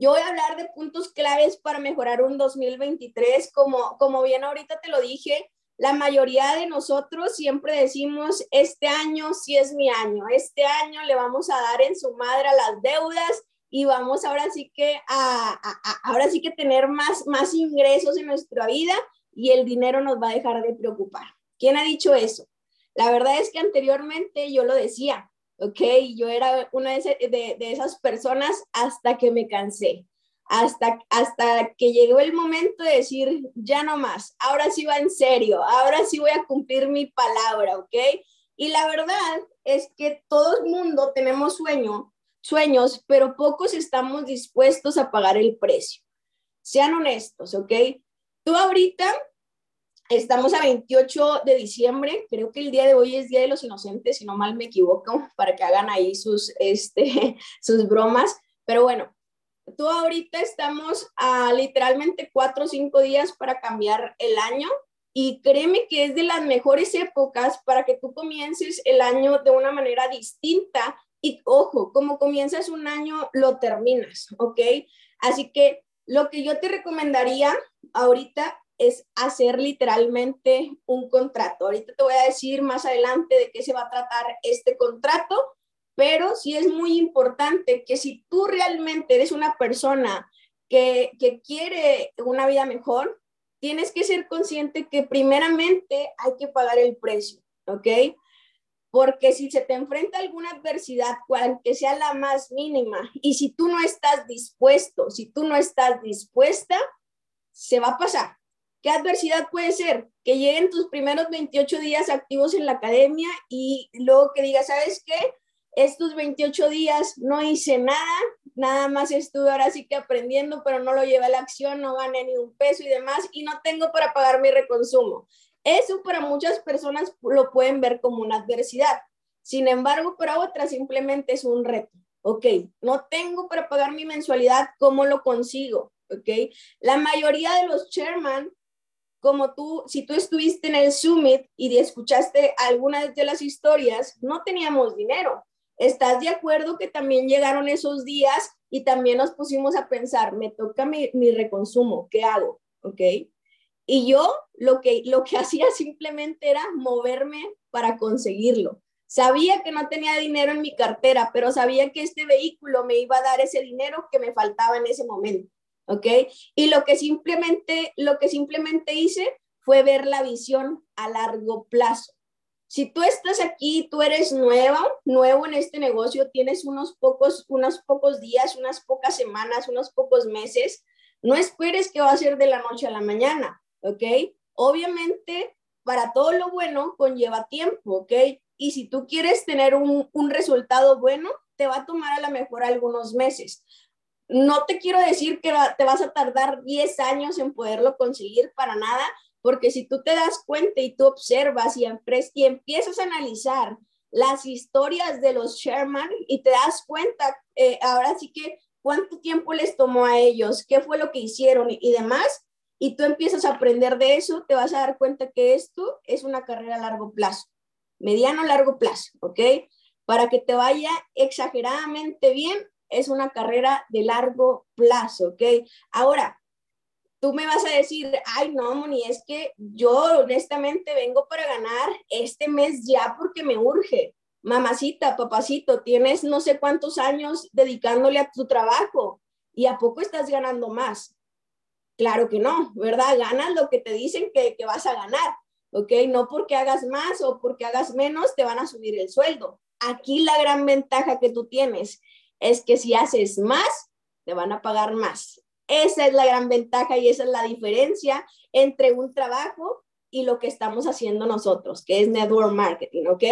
Yo voy a hablar de puntos claves para mejorar un 2023. Como, como bien ahorita te lo dije, la mayoría de nosotros siempre decimos, este año sí es mi año, este año le vamos a dar en su madre a las deudas y vamos ahora sí que a, ahora sí que tener más, más ingresos en nuestra vida y el dinero nos va a dejar de preocupar. ¿Quién ha dicho eso? La verdad es que anteriormente yo lo decía, ¿ok? Yo era una de, esas personas hasta que me cansé, hasta, hasta que llegó el momento de decir, ya no más, ahora sí va en serio, ahora sí voy a cumplir mi palabra, ¿ok? Y la verdad es que todo el mundo tenemos sueño, sueños, pero pocos estamos dispuestos a pagar el precio. Sean honestos, ¿ok? Tú ahorita Estamos a 28 de diciembre, creo que el día de hoy es Día de los Inocentes, si no mal me equivoco, para que hagan ahí sus, este, sus bromas. Pero bueno, tú ahorita estamos a literalmente cuatro o cinco días para cambiar el año y créeme que es de las mejores épocas para que tú comiences el año de una manera distinta y ojo, como comienzas un año, lo terminas, ¿ok? Así que lo que yo te recomendaría ahorita es hacer literalmente un contrato. Ahorita te voy a decir más adelante de qué se va a tratar este contrato, pero sí es muy importante que si tú realmente eres una persona que, que quiere una vida mejor, tienes que ser consciente que primeramente hay que pagar el precio, ¿ok? Porque si se te enfrenta alguna adversidad, cual que sea la más mínima, y si tú no estás dispuesto, si tú no estás dispuesta, se va a pasar, ¿Qué adversidad puede ser? Que lleguen tus primeros 28 días activos en la academia y luego que digas, ¿sabes qué? Estos 28 días no hice nada, nada más estuve ahora sí que aprendiendo, pero no lo llevé a la acción, no gané ni un peso y demás, y no tengo para pagar mi reconsumo. Eso para muchas personas lo pueden ver como una adversidad. Sin embargo, para otras simplemente es un reto. Ok, no tengo para pagar mi mensualidad, ¿cómo lo consigo? Ok, la mayoría de los chairman como tú, si tú estuviste en el Summit y escuchaste algunas de las historias, no teníamos dinero. ¿Estás de acuerdo que también llegaron esos días y también nos pusimos a pensar, me toca mi, reconsumo, ¿qué hago? ¿Ok? Y yo lo que, lo que hacía simplemente era moverme para conseguirlo. Sabía que no tenía dinero en mi cartera, pero sabía que este vehículo me iba a dar ese dinero que me faltaba en ese momento. ¿Ok? Y lo que simplemente, lo que simplemente hice fue ver la visión a largo plazo. Si tú estás aquí, tú eres nueva, nuevo en este negocio, tienes unos pocos, unos pocos días, unas pocas semanas, unos pocos meses, no esperes que va a ser de la noche a la mañana, ¿ok? Obviamente, para todo lo bueno conlleva tiempo, ¿ok? Y si tú quieres tener un, un resultado bueno, te va a tomar a lo mejor algunos meses. No te quiero decir que te vas a tardar 10 años en poderlo conseguir para nada, porque si tú te das cuenta y tú observas y, y empiezas a analizar las historias de los Sherman y te das cuenta, eh, ahora sí que cuánto tiempo les tomó a ellos, qué fue lo que hicieron y, demás, y tú empiezas a aprender de eso, te vas a dar cuenta que esto es una carrera a largo plazo, mediano largo plazo, ¿ok? Para que te vaya exageradamente bien, es una carrera de largo plazo, ¿ok? Ahora, tú me vas a decir, ay, no, Moni, es que yo honestamente vengo para ganar este mes ya porque me urge. Mamacita, papacito, tienes no sé cuántos años dedicándole a tu trabajo y a poco estás ganando más. Claro que no, ¿verdad? Ganas lo que te dicen que, que vas a ganar, ¿ok? No porque hagas más o porque hagas menos te van a subir el sueldo. Aquí la gran ventaja que tú tienes es que si haces más, te van a pagar más. Esa es la gran ventaja y esa es la diferencia entre un trabajo y lo que estamos haciendo nosotros, que es network marketing, ¿ok?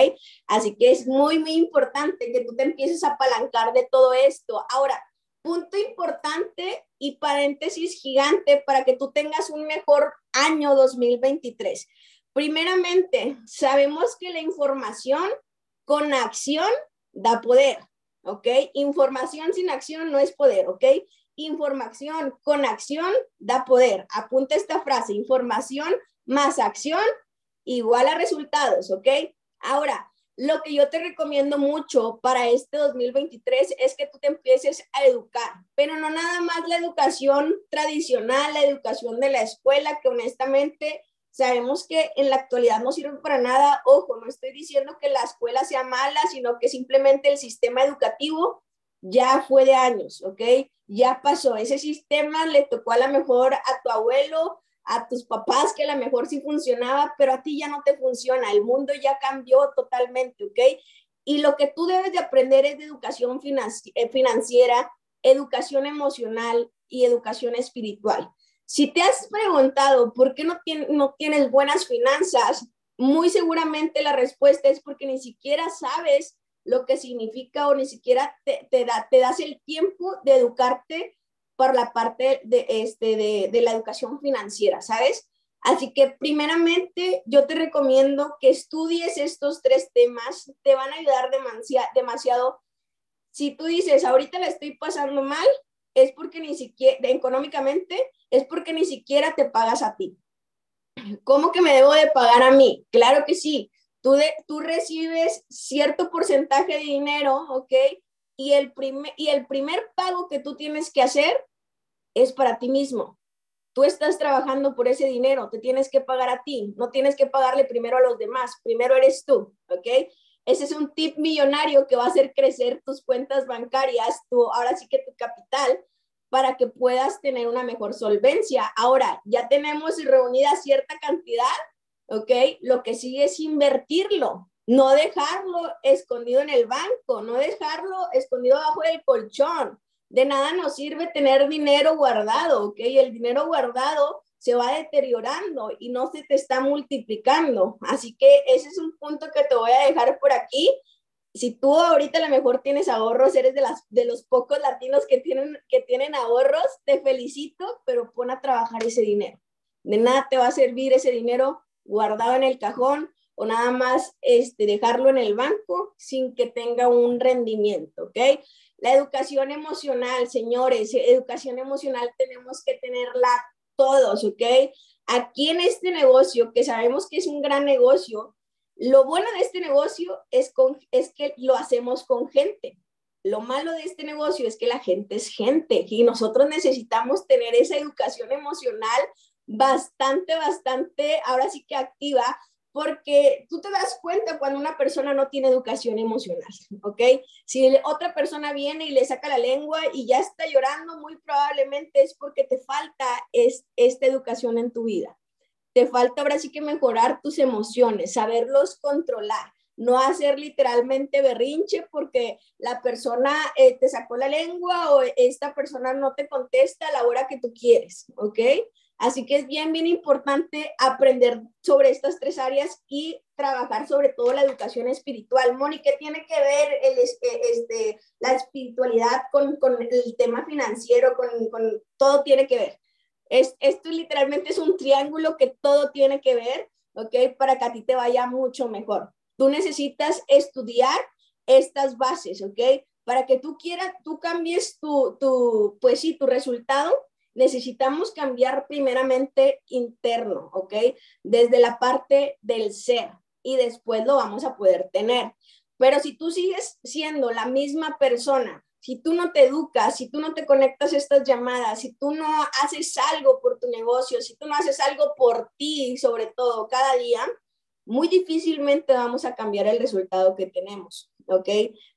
Así que es muy, muy importante que tú te empieces a apalancar de todo esto. Ahora, punto importante y paréntesis gigante para que tú tengas un mejor año 2023. Primeramente, sabemos que la información con acción da poder. ¿Ok? Información sin acción no es poder, ¿ok? Información con acción da poder. Apunta esta frase, información más acción igual a resultados, ¿ok? Ahora, lo que yo te recomiendo mucho para este 2023 es que tú te empieces a educar, pero no nada más la educación tradicional, la educación de la escuela, que honestamente sabemos que en la actualidad no sirve para nada. Ojo, no estoy diciendo que la escuela sea mala, sino que simplemente el sistema educativo ya fue de años, ¿ok? Ya pasó. Ese sistema le tocó a lo mejor a tu abuelo, a tus papás que a lo mejor sí funcionaba, pero a ti ya no te funciona, el mundo ya cambió totalmente, ¿ok? Y lo que tú debes de aprender es de educación eh, financiera, educación emocional y educación espiritual. Si te has preguntado por qué no, tienes buenas finanzas, muy seguramente la respuesta es porque ni siquiera sabes lo que significa o ni siquiera te, te, da, te das el tiempo de educarte por la parte de, este, de la educación financiera, ¿sabes? Así que primeramente yo te recomiendo que estudies estos tres temas, te van a ayudar demasiado, demasiado. Si tú dices, ahorita la estoy pasando mal, es porque ni siquiera, económicamente, es porque ni siquiera te pagas a ti. ¿Cómo que me debo de pagar a mí? Claro que sí, tú, de, tú recibes cierto porcentaje de dinero, ¿ok? Y el, y el primer pago que tú tienes que hacer es para ti mismo. Tú estás trabajando por ese dinero, te tienes que pagar a ti, no tienes que pagarle primero a los demás, primero eres tú, ¿ok? Ese es un tip millonario que va a hacer crecer tus cuentas bancarias, tu, ahora sí que tu capital, para que puedas tener una mejor solvencia. Ahora, ya tenemos reunida cierta cantidad, ¿ok? Lo que sigue es invertirlo, no dejarlo escondido en el banco, no dejarlo escondido bajo el colchón, de nada nos sirve tener dinero guardado, ¿ok? El dinero guardado se va deteriorando y no se te está multiplicando. Así que ese es un punto que te voy a dejar por aquí. Si tú ahorita a lo mejor tienes ahorros, eres de, las, de los pocos latinos que tienen, que tienen ahorros, te felicito, pero pon a trabajar ese dinero. De nada te va a servir ese dinero guardado en el cajón o nada más este, dejarlo en el banco sin que tenga un rendimiento, ¿ok? La educación emocional, señores, educación emocional tenemos que tenerla todos, ¿ok? Aquí en este negocio, que sabemos que es un gran negocio, lo bueno de este negocio es, con, es que lo hacemos con gente. Lo malo de este negocio es que la gente es gente y nosotros necesitamos tener esa educación emocional bastante, bastante, ahora sí que activa, porque tú te das cuenta cuando una persona no tiene educación emocional, ¿ok? Si otra persona viene y le saca la lengua y ya está llorando, muy probablemente es porque te falta es, esta educación en tu vida. Te falta ahora sí que mejorar tus emociones, saberlos controlar, no hacer literalmente berrinche porque la persona eh, te sacó la lengua o esta persona no te contesta a la hora que tú quieres, ¿ok? Así que es bien, bien importante aprender sobre estas tres áreas y trabajar sobre todo la educación espiritual. Moni, ¿qué tiene que ver el, este, la espiritualidad con, con, el tema financiero, con, con, todo tiene que ver? Es, esto literalmente es un triángulo que todo tiene que ver, ¿ok? Para que a ti te vaya mucho mejor. Tú necesitas estudiar estas bases, ¿ok? Para que tú quieras, tú cambies tu, tu, pues sí, tu resultado necesitamos cambiar primeramente interno, ¿ok? Desde la parte del ser y después lo vamos a poder tener. Pero si tú sigues siendo la misma persona, si tú no te educas, si tú no te conectas a estas llamadas, si tú no haces algo por tu negocio, si tú no haces algo por ti, sobre todo cada día, muy difícilmente vamos a cambiar el resultado que tenemos, ¿ok?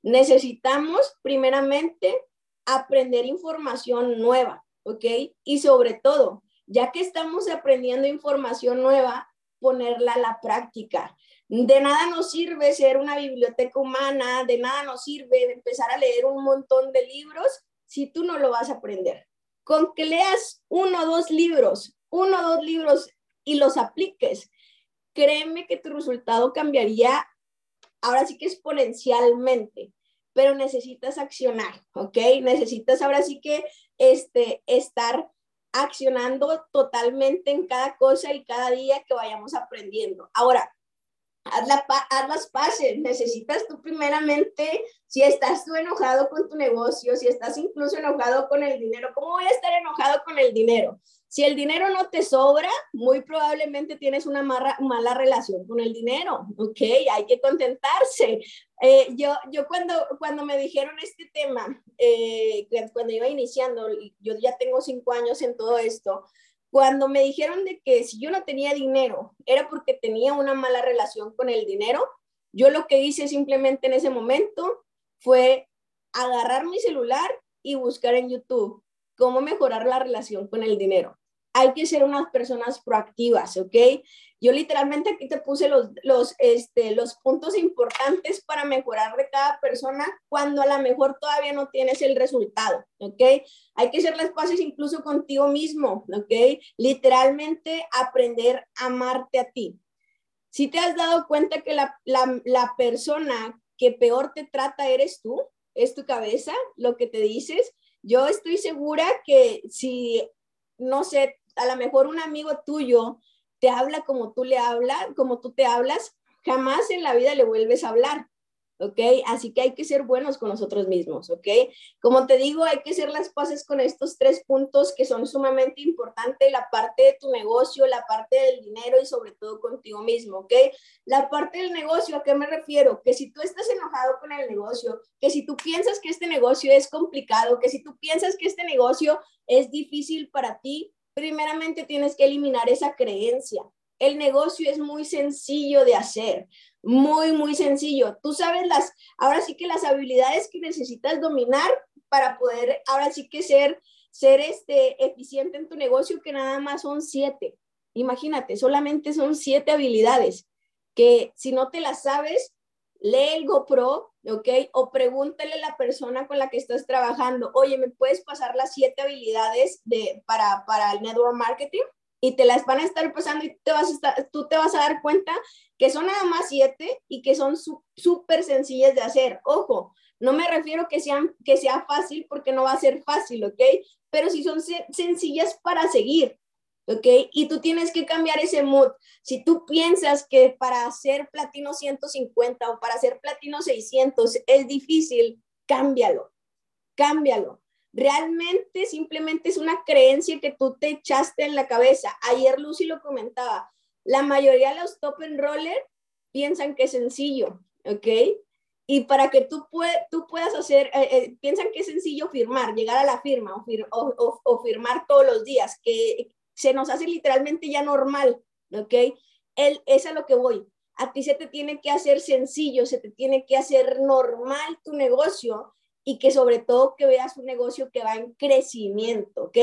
Necesitamos primeramente aprender información nueva. ¿Ok? Y sobre todo, ya que estamos aprendiendo información nueva, ponerla a la práctica. De nada nos sirve ser una biblioteca humana, de nada nos sirve empezar a leer un montón de libros si tú no lo vas a aprender. Con que leas uno o dos libros, uno o dos libros y los apliques, créeme que tu resultado cambiaría ahora sí que exponencialmente pero necesitas accionar, ¿ok? Necesitas ahora sí que este, estar accionando totalmente en cada cosa y cada día que vayamos aprendiendo. Ahora, haz, la, haz las paces. Necesitas tú primeramente, si estás tú enojado con tu negocio, si estás incluso enojado con el dinero, ¿cómo voy a estar enojado con el dinero? Si el dinero no te sobra, muy probablemente tienes una mala, relación con el dinero, ¿ok? Hay que contentarse. Eh, yo, yo cuando, cuando me dijeron este tema, eh, cuando iba iniciando, yo ya tengo cinco años en todo esto, cuando me dijeron de que si yo no tenía dinero era porque tenía una mala relación con el dinero, yo lo que hice simplemente en ese momento fue agarrar mi celular y buscar en YouTube cómo mejorar la relación con el dinero hay que ser unas personas proactivas, ¿ok? Yo literalmente aquí te puse los, los, este, los puntos importantes para mejorar de cada persona cuando a lo mejor todavía no tienes el resultado, ¿ok? Hay que hacer las paces incluso contigo mismo, ¿ok? Literalmente aprender a amarte a ti. Si te has dado cuenta que la, la, la persona que peor te trata eres tú, es tu cabeza, lo que te dices, yo estoy segura que si, no sé, a lo mejor un amigo tuyo te habla como tú le hablas, como tú te hablas, jamás en la vida le vuelves a hablar. ¿ok? Así que hay que ser buenos con nosotros mismos, ¿ok? Como te digo, hay que hacer las paces con estos tres puntos que son sumamente importantes, la parte de tu negocio, la parte del dinero y sobre todo contigo mismo, ¿ok? La parte del negocio, ¿a qué me refiero? Que si tú estás enojado con el negocio, que si tú piensas que este negocio es complicado, que si tú piensas que este negocio es difícil para ti, primeramente tienes que eliminar esa creencia. El negocio es muy sencillo de hacer, muy, muy sencillo. Tú sabes las, ahora sí que las habilidades que necesitas dominar para poder, ahora sí que ser, ser este, eficiente en tu negocio, que nada más son siete. Imagínate, solamente son siete habilidades que si no te las sabes, lee el GoPro, ¿ok? O pregúntale a la persona con la que estás trabajando, oye, ¿me puedes pasar las siete habilidades de, para, para el network marketing? Y te las van a estar pasando y te vas a estar, tú te vas a dar cuenta que son nada más siete y que son súper sencillas de hacer. Ojo, no me refiero que, sean, que sea fácil porque no va a ser fácil, ¿ok? Pero si son sencillas para seguir. ¿Ok? Y tú tienes que cambiar ese mood. Si tú piensas que para hacer platino 150 o para hacer platino 600 es difícil, cámbialo, cámbialo. Realmente simplemente es una creencia que tú te echaste en la cabeza. Ayer Lucy lo comentaba. La mayoría de los top and roller piensan que es sencillo, ¿ok? Y para que tú, tú puedas hacer, eh, eh, piensan que es sencillo firmar, llegar a la firma o, o firmar todos los días, que se nos hace literalmente ya normal, ¿ok? Él, es a lo que voy. A ti se te tiene que hacer sencillo, se te tiene que hacer normal tu negocio y que sobre todo que veas un negocio que va en crecimiento, ¿ok?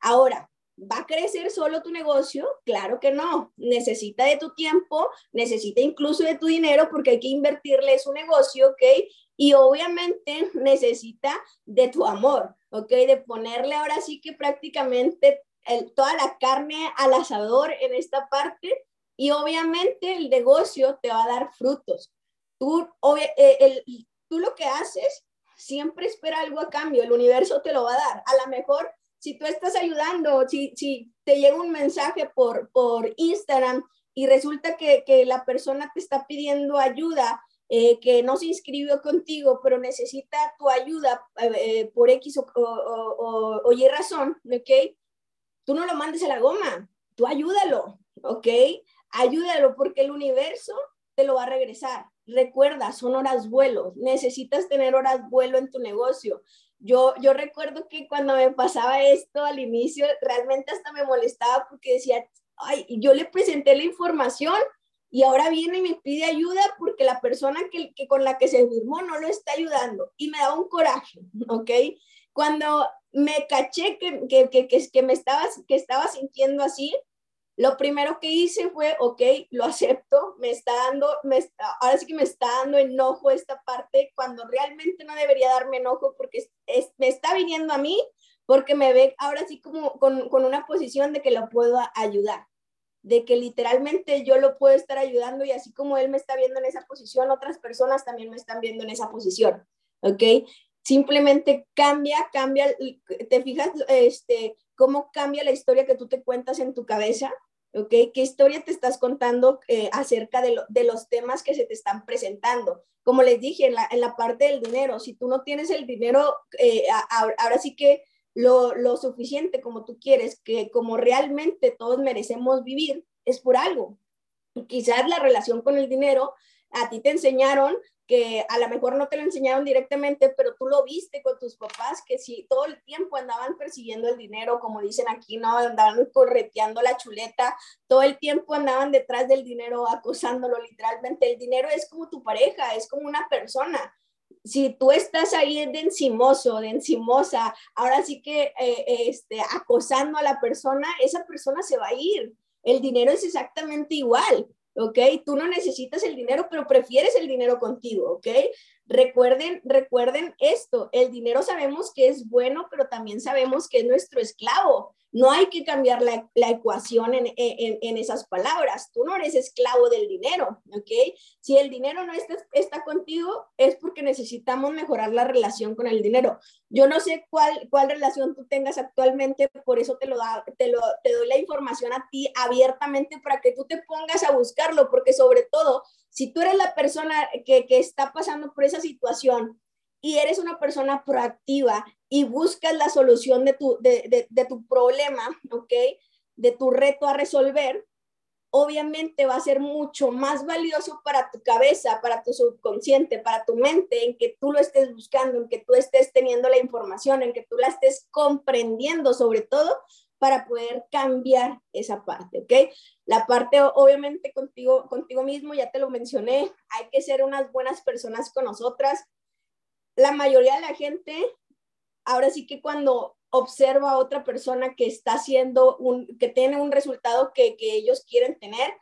Ahora, ¿va a crecer solo tu negocio? Claro que no. Necesita de tu tiempo, necesita incluso de tu dinero porque hay que invertirle su negocio, ¿ok? Y obviamente necesita de tu amor, ¿ok? De ponerle ahora sí que prácticamente toda la carne al asador en esta parte y obviamente el negocio te va a dar frutos. Tú, eh, el, tú lo que haces siempre espera algo a cambio, el universo te lo va a dar. A lo mejor si tú estás ayudando, si, si te llega un mensaje por, por Instagram y resulta que, que la persona te está pidiendo ayuda, eh, que no se inscribió contigo, pero necesita tu ayuda eh, por X o, o, o, Y razón, ¿ok? Tú no lo mandes a la goma, tú ayúdalo, ¿ok? Ayúdalo porque el universo te lo va a regresar. Recuerda, son horas vuelo, necesitas tener horas vuelo en tu negocio. Yo, yo recuerdo que cuando me pasaba esto al inicio, realmente hasta me molestaba porque decía, ay, yo le presenté la información y ahora viene y me pide ayuda porque la persona que, que con la que se firmó no lo está ayudando y me da un coraje, ¿ok? Cuando me caché que, que, que, que, me estaba, que estaba sintiendo así, lo primero que hice fue, ok, lo acepto, me está dando, me ahora sí que me está dando enojo esta parte cuando realmente no debería darme enojo porque me está viniendo a mí porque me ve ahora sí como con, con, una posición de que lo puedo ayudar, de que literalmente yo lo puedo estar ayudando y así como él me está viendo en esa posición, otras personas también me están viendo en esa posición, ¿ok? Simplemente cambia, cambia, te fijas este, cómo cambia la historia que tú te cuentas en tu cabeza, ¿ok? ¿Qué historia te estás contando eh, acerca de, de, los temas que se te están presentando? Como les dije, en la, en la parte del dinero, si tú no tienes el dinero, eh, ahora sí que lo, lo suficiente como tú quieres, que como realmente todos merecemos vivir, es por algo. Quizás la relación con el dinero a ti te enseñaron que a lo mejor no te lo enseñaron directamente, pero tú lo viste con tus papás, que si todo el tiempo andaban persiguiendo el dinero, como dicen aquí, no, andaban correteando la chuleta, todo el tiempo andaban detrás del dinero, acosándolo literalmente. El dinero es como tu pareja, es como una persona. Si tú estás ahí de encimoso, de encimosa, ahora sí que eh, este, acosando a la persona, esa persona se va a ir. El dinero es exactamente igual. ¿Ok? Tú no necesitas el dinero, pero prefieres el dinero contigo, ¿ok? Recuerden, recuerden esto, el dinero sabemos que es bueno, pero también sabemos que es nuestro esclavo. No hay que cambiar la, ecuación en, en, esas palabras. Tú no eres esclavo del dinero, ¿ok? Si el dinero no está, está contigo, es porque necesitamos mejorar la relación con el dinero. Yo no sé cuál, cuál relación tú tengas actualmente, por eso te, lo da, te, lo, te doy la información a ti abiertamente para que tú te pongas a buscarlo, porque sobre todo, si tú eres la persona que, que está pasando por esa situación y eres una persona proactiva y buscas la solución de tu, de, de, tu problema, ¿ok? De tu reto a resolver, obviamente va a ser mucho más valioso para tu cabeza, para tu subconsciente, para tu mente, en que tú lo estés buscando, en que tú estés teniendo la información, en que tú la estés comprendiendo sobre todo para poder cambiar esa parte, ¿ok? La parte, obviamente, contigo, contigo mismo, ya te lo mencioné, hay que ser unas buenas personas con nosotras, la mayoría de la gente, ahora sí que cuando observa a otra persona que está haciendo un, que tiene un resultado que, que ellos quieren tener,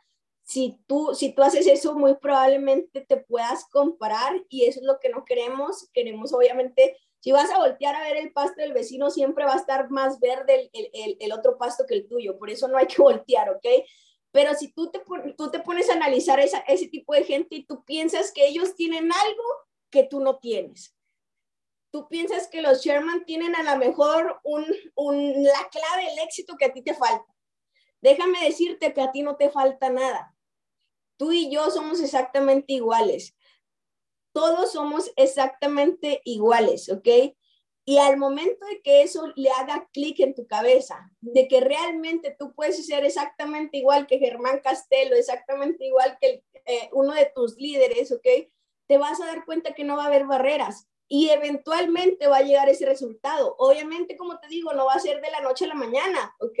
si tú, si tú haces eso, muy probablemente te puedas comparar y eso es lo que no queremos. Queremos, obviamente, si vas a voltear a ver el pasto del vecino, siempre va a estar más verde el, el, el otro pasto que el tuyo. Por eso no hay que voltear, ¿ok? Pero si tú te, tú te pones a analizar esa, ese tipo de gente y tú piensas que ellos tienen algo que tú no tienes, tú piensas que los Sherman tienen a lo mejor un, un, la clave del éxito que a ti te falta. Déjame decirte que a ti no te falta nada. Tú y yo somos exactamente iguales. Todos somos exactamente iguales, ¿ok? Y al momento de que eso le haga clic en tu cabeza, de que realmente tú puedes ser exactamente igual que Germán Castelo, exactamente igual que eh, uno de tus líderes, ¿ok? Te vas a dar cuenta que no va a haber barreras y eventualmente va a llegar ese resultado. Obviamente, como te digo, no va a ser de la noche a la mañana, ¿ok?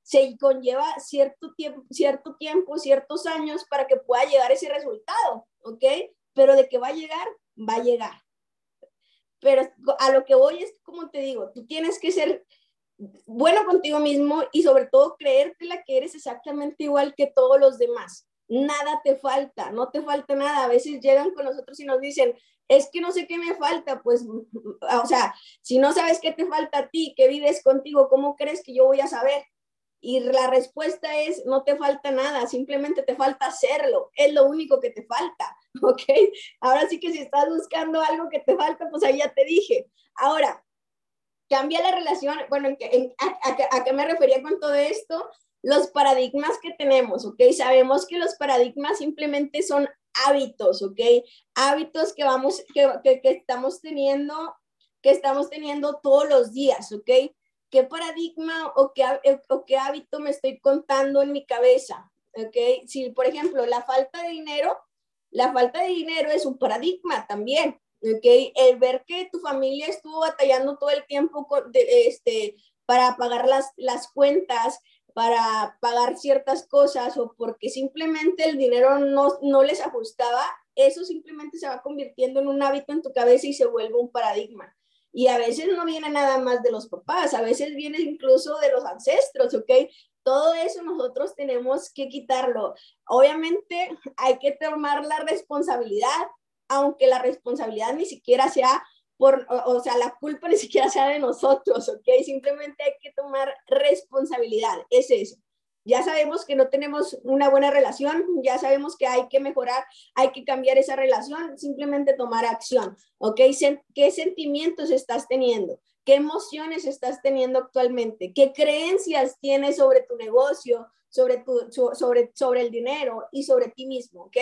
Se conlleva cierto tiempo, cierto tiempo, ciertos años para que pueda llegar ese resultado, ¿ok? Pero de que va a llegar, va a llegar. Pero a lo que voy es, como te digo, tú tienes que ser bueno contigo mismo y sobre todo creértela que eres exactamente igual que todos los demás. Nada te falta, no te falta nada. A veces llegan con nosotros y nos dicen, es que no sé qué me falta, pues, o sea, si no sabes qué te falta a ti, que vives contigo, ¿cómo crees que yo voy a saber? Y la respuesta es, no te falta nada, simplemente te falta hacerlo, es lo único que te falta, ¿ok? Ahora sí que si estás buscando algo que te falta, pues ahí ya te dije. Ahora, cambia la relación, bueno, a, qué me refería con todo esto? Los paradigmas que tenemos, ¿ok? Sabemos que los paradigmas simplemente son hábitos, ¿ok? Hábitos que vamos, que, que, estamos teniendo, que estamos teniendo todos los días, ¿ok? ¿Qué paradigma o qué, o qué hábito me estoy contando en mi cabeza? ¿Ok? Si, por ejemplo, la falta de dinero, la falta de dinero es un paradigma también, ¿ok? El ver que tu familia estuvo batallando todo el tiempo con, este, para pagar las, las cuentas, para pagar ciertas cosas o porque simplemente el dinero no, no les ajustaba, eso simplemente se va convirtiendo en un hábito en tu cabeza y se vuelve un paradigma. Y a veces no viene nada más de los papás, a veces viene incluso de los ancestros, ¿ok? Todo eso nosotros tenemos que quitarlo. Obviamente hay que tomar la responsabilidad, aunque la responsabilidad ni siquiera sea por, o, sea, la culpa ni siquiera sea de nosotros, ¿ok? Simplemente hay que tomar responsabilidad, es eso. Ya sabemos que no tenemos una buena relación, ya sabemos que hay que mejorar, hay que cambiar esa relación, simplemente tomar acción, ¿ok? ¿Qué sentimientos estás teniendo? ¿Qué emociones estás teniendo actualmente? ¿Qué creencias tienes sobre tu negocio, sobre, tu, sobre, sobre el dinero y sobre ti mismo, ¿ok?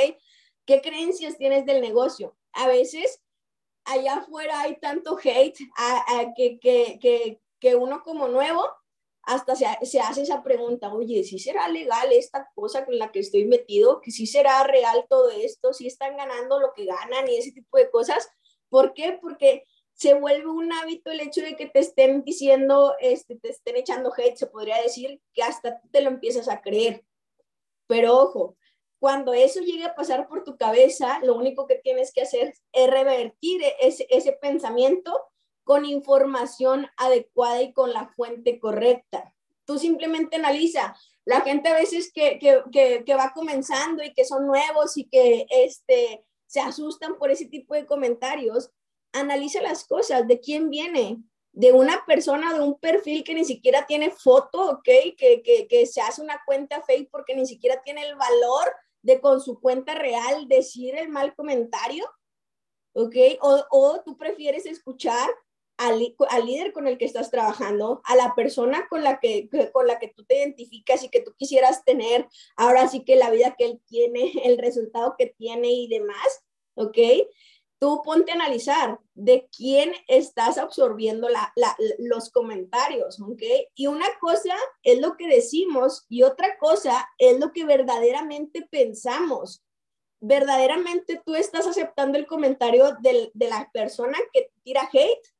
¿Qué creencias tienes del negocio? A veces allá afuera hay tanto hate a, que, que, que, que uno como nuevo hasta se, se, hace esa pregunta, oye, ¿sí será legal esta cosa con la que estoy metido? ¿Que sí será real todo esto? ¿Sí están ganando lo que ganan y ese tipo de cosas? ¿Por qué? Porque se vuelve un hábito el hecho de que te estén diciendo, este, te estén echando hate, se podría decir, que hasta te lo empiezas a creer. Pero ojo, cuando eso llegue a pasar por tu cabeza, lo único que tienes que hacer es revertir ese, ese pensamiento con información adecuada y con la fuente correcta. Tú simplemente analiza. La gente a veces que, que, que, va comenzando y que son nuevos y que este, se asustan por ese tipo de comentarios, analiza las cosas, de quién viene, de una persona, de un perfil que ni siquiera tiene foto, ¿ok? Que, que, que se hace una cuenta fake porque ni siquiera tiene el valor de con su cuenta real decir el mal comentario, ¿ok? O, o tú prefieres escuchar al, al, líder con el que estás trabajando, a la persona con la que, con la que tú te identificas y que tú quisieras tener, ahora sí que la vida que él tiene, el resultado que tiene y demás, ¿ok? Tú ponte a analizar de quién estás absorbiendo los comentarios, ¿ok? Y una cosa es lo que decimos y otra cosa es lo que verdaderamente pensamos. ¿Verdaderamente tú estás aceptando el comentario de, de la persona que tira hate?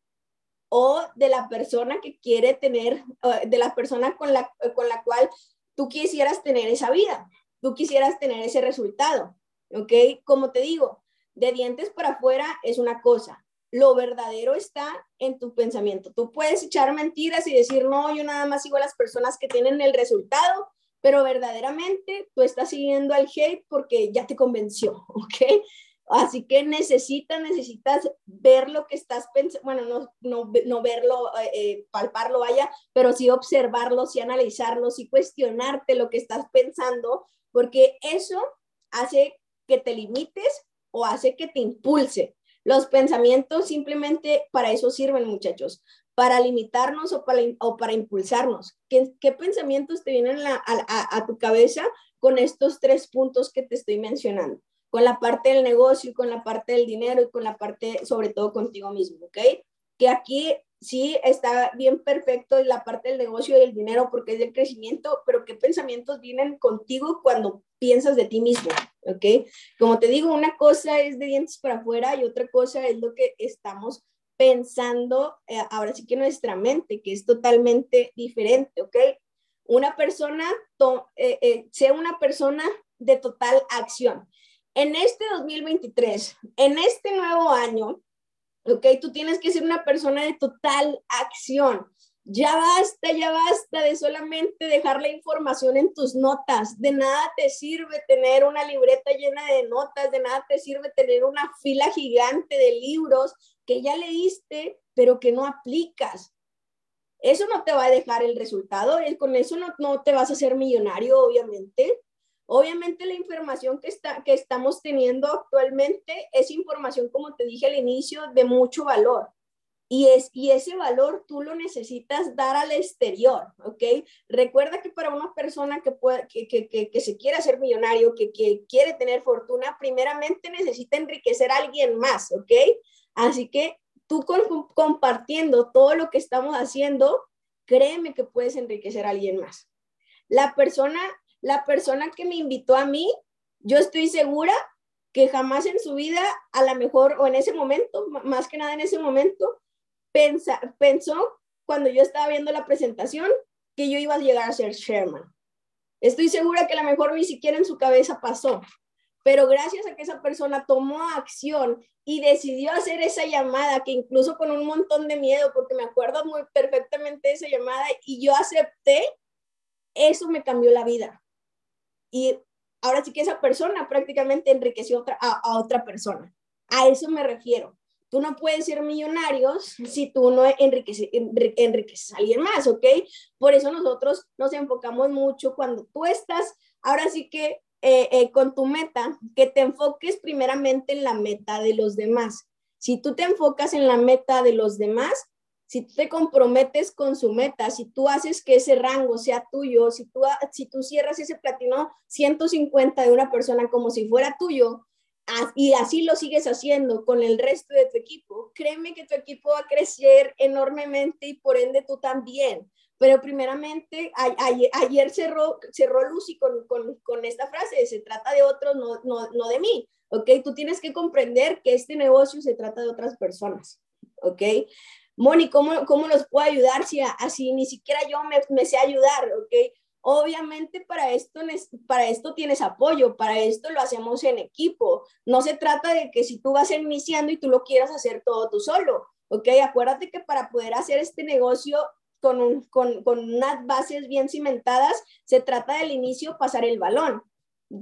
o de la persona que quiere tener, de la persona con la, con la cual tú quisieras tener esa vida, tú quisieras tener ese resultado, ¿ok? Como te digo, de dientes para afuera es una cosa, lo verdadero está en tu pensamiento. Tú puedes echar mentiras y decir, no, yo nada más sigo a las personas que tienen el resultado, pero verdaderamente tú estás siguiendo al hate porque ya te convenció, ¿ok? Así que necesitas, necesitas ver lo que estás pensando, bueno, no, no, no verlo, eh, eh, palparlo, vaya, pero sí observarlo, sí analizarlo, sí cuestionarte lo que estás pensando, porque eso hace que te limites o hace que te impulse. Los pensamientos simplemente para eso sirven, muchachos, para limitarnos o para, o para impulsarnos. ¿Qué, ¿Qué, pensamientos te vienen a, a, a tu cabeza con estos tres puntos que te estoy mencionando? con la parte del negocio, con la parte del dinero y con la parte, sobre todo, contigo mismo, ¿ok? Que aquí sí está bien perfecto la parte del negocio y el dinero porque es del crecimiento, pero qué pensamientos vienen contigo cuando piensas de ti mismo, ¿ok? Como te digo, una cosa es de dientes para afuera y otra cosa es lo que estamos pensando eh, ahora sí que nuestra mente, que es totalmente diferente, ¿ok? Una persona, eh, eh, sea una persona de total acción en este 2023, en este nuevo año, ¿ok? Tú tienes que ser una persona de total acción. Ya basta, ya basta de solamente dejar la información en tus notas. De nada te sirve tener una libreta llena de notas, de nada te sirve tener una fila gigante de libros que ya leíste, pero que no aplicas. Eso no te va a dejar el resultado, con eso no, no te vas a hacer millonario, obviamente. Obviamente la información que, está, que estamos teniendo actualmente es información, como te dije al inicio, de mucho valor. Y, es, y ese valor tú lo necesitas dar al exterior, ¿ok? Recuerda que para una persona que, puede, que, que, que, se quiere hacer millonario, que, que quiere tener fortuna, primeramente necesita enriquecer a alguien más, ¿ok? Así que tú compartiendo todo lo que estamos haciendo, créeme que puedes enriquecer a alguien más. La persona la persona que me invitó a mí, yo estoy segura que jamás en su vida, a lo mejor, o en ese momento, más que nada en ese momento, pensa, pensó cuando yo estaba viendo la presentación que yo iba a llegar a ser Sherman. Estoy segura que a lo mejor ni siquiera en su cabeza pasó, pero gracias a que esa persona tomó acción y decidió hacer esa llamada, que incluso con un montón de miedo, porque me acuerdo muy perfectamente de esa llamada y yo acepté, eso me cambió la vida y ahora sí que esa persona prácticamente enriqueció otra, a, otra persona. A eso me refiero. Tú no puedes ser millonario si tú no enriqueces, enriqueces a alguien más, ¿ok? Por eso nosotros nos enfocamos mucho cuando tú estás, ahora sí que eh, eh, con tu meta, que te enfoques primeramente en la meta de los demás. Si tú te enfocas en la meta de los demás, si tú te comprometes con su meta, si tú haces que ese rango sea tuyo, si tú, si tú cierras ese platino 150 de una persona como si fuera tuyo, y así lo sigues haciendo con el resto de tu equipo, créeme que tu equipo va a crecer enormemente y por ende tú también. Pero primeramente, ayer, cerró, cerró Lucy con, con, con, esta frase, se trata de otros, no, no, no de mí, ¿ok? Tú tienes que comprender que este negocio se trata de otras personas, ¿ok? Moni, ¿cómo, cómo los puedo ayudar si así ni siquiera yo me, sé ayudar, ¿ok? Obviamente para esto, para esto tienes apoyo, para esto lo hacemos en equipo. No se trata de que si tú vas iniciando y tú lo quieras hacer todo tú solo, ¿ok? Acuérdate que para poder hacer este negocio con, con, con unas bases bien cimentadas, se trata del inicio pasar el balón.